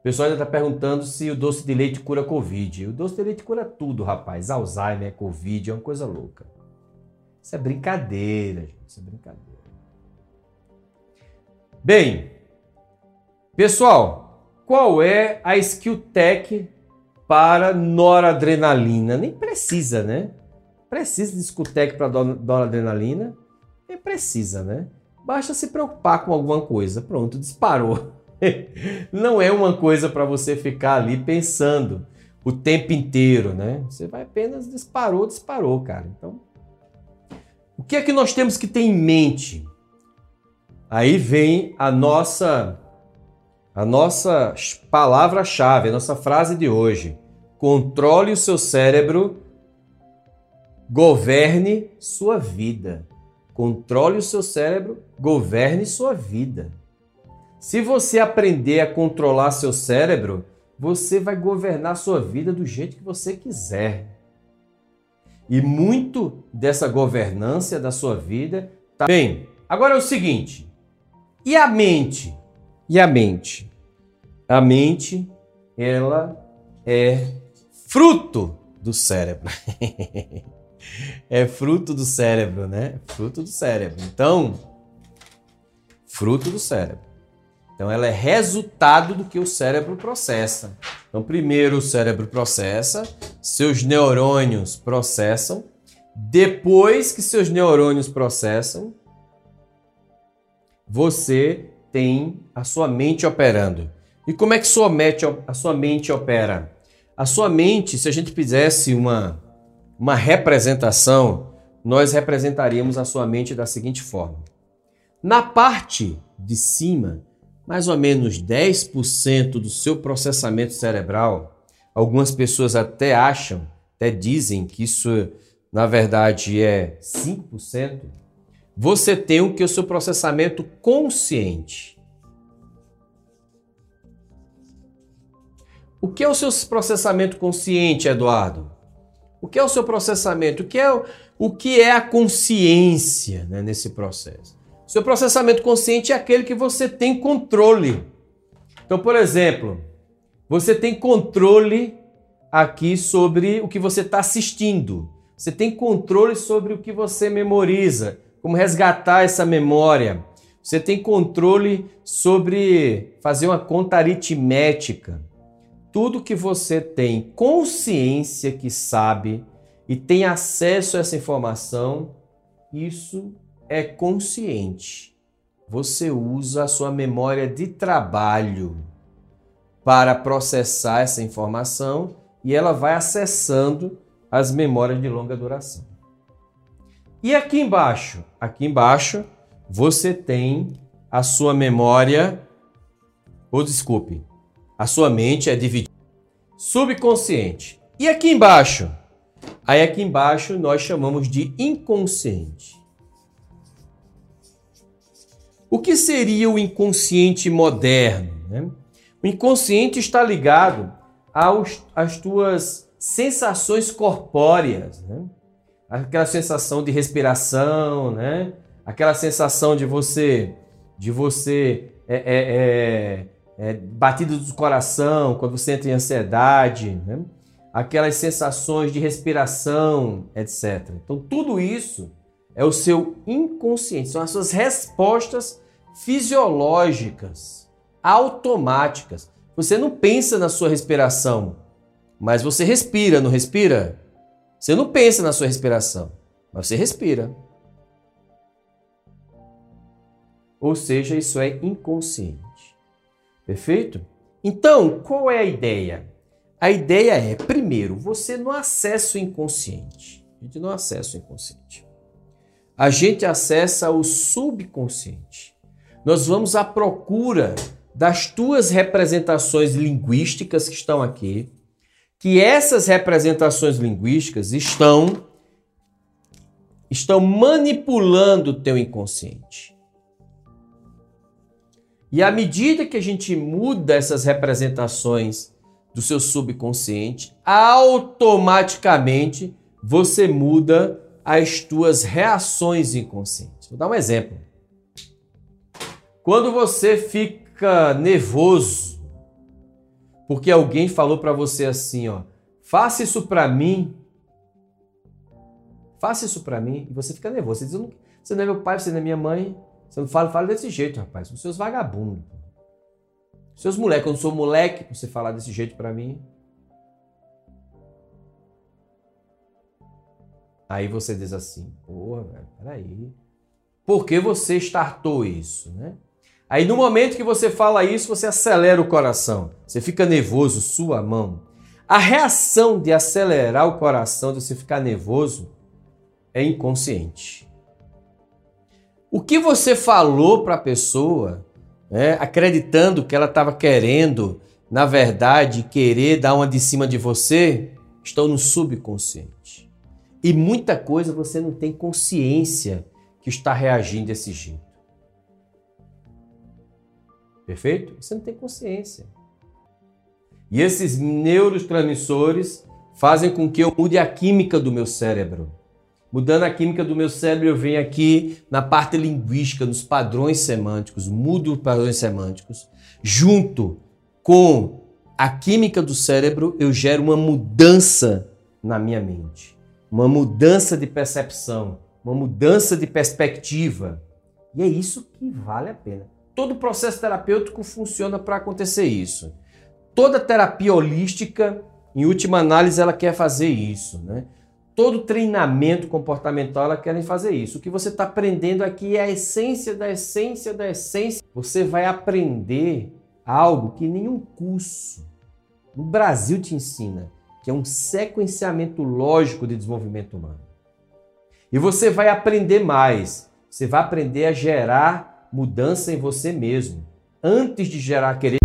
O pessoal ainda está perguntando se o doce de leite cura Covid. O doce de leite cura tudo, rapaz. Alzheimer, Covid, é uma coisa louca. Isso é brincadeira, gente. Isso é brincadeira. Bem, pessoal, qual é a skill tech para noradrenalina? Nem precisa, né? Precisa de skill tech para noradrenalina? Nem precisa, né? Basta se preocupar com alguma coisa. Pronto, disparou. Não é uma coisa para você ficar ali pensando o tempo inteiro, né? Você vai apenas disparou, disparou, cara. Então, o que é que nós temos que ter em mente? Aí vem a nossa a nossa palavra-chave, a nossa frase de hoje. Controle o seu cérebro, governe sua vida. Controle o seu cérebro, governe sua vida. Se você aprender a controlar seu cérebro, você vai governar sua vida do jeito que você quiser. E muito dessa governança da sua vida tá bem. Agora é o seguinte, e a mente? E a mente? A mente, ela é fruto do cérebro. é fruto do cérebro, né? Fruto do cérebro. Então, fruto do cérebro. Então, ela é resultado do que o cérebro processa. Então, primeiro o cérebro processa, seus neurônios processam. Depois que seus neurônios processam, você tem a sua mente operando. E como é que sua mente, a sua mente opera? A sua mente, se a gente fizesse uma, uma representação, nós representaríamos a sua mente da seguinte forma. Na parte de cima, mais ou menos 10% do seu processamento cerebral, algumas pessoas até acham, até dizem que isso na verdade é 5%, você tem o que é o seu processamento consciente. O que é o seu processamento consciente, Eduardo? O que é o seu processamento? O que é, o que é a consciência né, nesse processo? Seu processamento consciente é aquele que você tem controle. Então, por exemplo, você tem controle aqui sobre o que você está assistindo. Você tem controle sobre o que você memoriza como resgatar essa memória. Você tem controle sobre fazer uma conta aritmética. Tudo que você tem consciência que sabe e tem acesso a essa informação, isso é consciente. Você usa a sua memória de trabalho para processar essa informação e ela vai acessando as memórias de longa duração. E aqui embaixo? Aqui embaixo você tem a sua memória, ou desculpe, a sua mente é dividida subconsciente. E aqui embaixo? Aí aqui embaixo nós chamamos de inconsciente. O que seria o inconsciente moderno? Né? O inconsciente está ligado aos, às tuas sensações corpóreas. Né? aquela sensação de respiração, né? Aquela sensação de você, de você é, é, é, é batido do coração quando você entra em ansiedade, né? Aquelas sensações de respiração, etc. Então tudo isso é o seu inconsciente, são as suas respostas fisiológicas, automáticas. Você não pensa na sua respiração, mas você respira, não respira? Você não pensa na sua respiração, mas você respira. Ou seja, isso é inconsciente. Perfeito? Então, qual é a ideia? A ideia é, primeiro, você não acessa o inconsciente. A gente não acessa o inconsciente. A gente acessa o subconsciente. Nós vamos à procura das tuas representações linguísticas que estão aqui, que essas representações linguísticas estão estão manipulando o teu inconsciente. E à medida que a gente muda essas representações do seu subconsciente, automaticamente você muda as tuas reações inconscientes. Vou dar um exemplo. Quando você fica nervoso, porque alguém falou para você assim, ó, faça isso para mim. Faça isso para mim e você fica nervoso. Você diz, não, você não é meu pai, você não é minha mãe. Você não fala, fala desse jeito, rapaz. Os seus vagabundos. Seus moleques, eu não sou moleque, você falar desse jeito para mim. Aí você diz assim, porra, peraí. Por que você startou isso, né? Aí no momento que você fala isso, você acelera o coração. Você fica nervoso, sua mão. A reação de acelerar o coração, de você ficar nervoso, é inconsciente. O que você falou para a pessoa, né, acreditando que ela estava querendo, na verdade, querer dar uma de cima de você, estão no subconsciente. E muita coisa você não tem consciência que está reagindo desse jeito. Perfeito? Você não tem consciência. E esses neurotransmissores fazem com que eu mude a química do meu cérebro. Mudando a química do meu cérebro, eu venho aqui na parte linguística, nos padrões semânticos, mudo os padrões semânticos. Junto com a química do cérebro, eu gero uma mudança na minha mente, uma mudança de percepção, uma mudança de perspectiva. E é isso que vale a pena. Todo processo terapêutico funciona para acontecer isso. Toda terapia holística, em última análise, ela quer fazer isso, né? Todo treinamento comportamental, ela quer fazer isso. O que você está aprendendo aqui é a essência da essência da essência. Você vai aprender algo que nenhum curso no Brasil te ensina, que é um sequenciamento lógico de desenvolvimento humano. E você vai aprender mais. Você vai aprender a gerar mudança em você mesmo. Antes de gerar querer